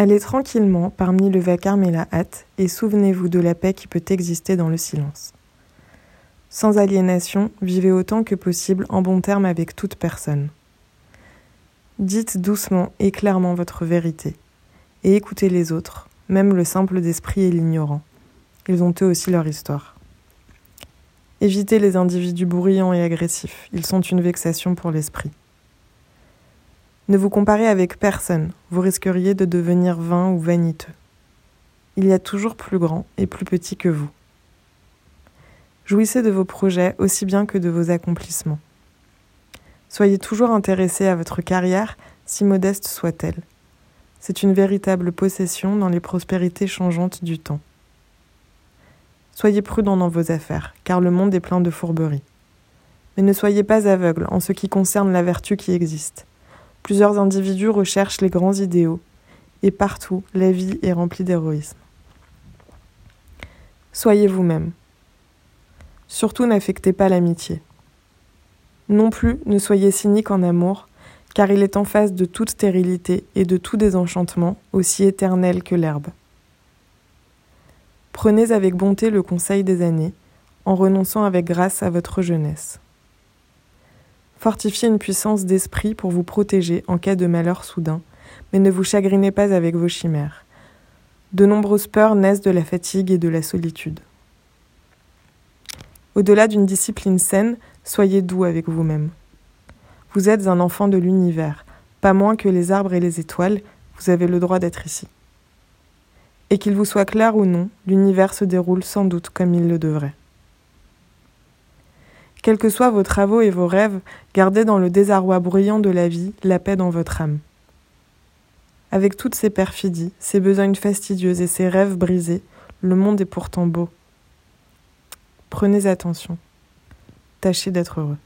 Allez tranquillement parmi le vacarme et la hâte et souvenez-vous de la paix qui peut exister dans le silence. Sans aliénation, vivez autant que possible en bon terme avec toute personne. Dites doucement et clairement votre vérité et écoutez les autres, même le simple d'esprit et l'ignorant. Ils ont eux aussi leur histoire. Évitez les individus bruyants et agressifs, ils sont une vexation pour l'esprit. Ne vous comparez avec personne, vous risqueriez de devenir vain ou vaniteux. Il y a toujours plus grand et plus petit que vous. Jouissez de vos projets aussi bien que de vos accomplissements. Soyez toujours intéressé à votre carrière, si modeste soit-elle. C'est une véritable possession dans les prospérités changeantes du temps. Soyez prudent dans vos affaires, car le monde est plein de fourberies. Mais ne soyez pas aveugle en ce qui concerne la vertu qui existe. Plusieurs individus recherchent les grands idéaux, et partout la vie est remplie d'héroïsme. Soyez vous-même. Surtout n'affectez pas l'amitié. Non plus ne soyez cynique en amour, car il est en face de toute stérilité et de tout désenchantement, aussi éternel que l'herbe. Prenez avec bonté le conseil des années, en renonçant avec grâce à votre jeunesse. Fortifiez une puissance d'esprit pour vous protéger en cas de malheur soudain, mais ne vous chagrinez pas avec vos chimères. De nombreuses peurs naissent de la fatigue et de la solitude. Au-delà d'une discipline saine, soyez doux avec vous-même. Vous êtes un enfant de l'univers, pas moins que les arbres et les étoiles, vous avez le droit d'être ici. Et qu'il vous soit clair ou non, l'univers se déroule sans doute comme il le devrait. Quels que soient vos travaux et vos rêves, gardez dans le désarroi bruyant de la vie la paix dans votre âme. Avec toutes ces perfidies, ces besognes fastidieuses et ces rêves brisés, le monde est pourtant beau. Prenez attention. Tâchez d'être heureux.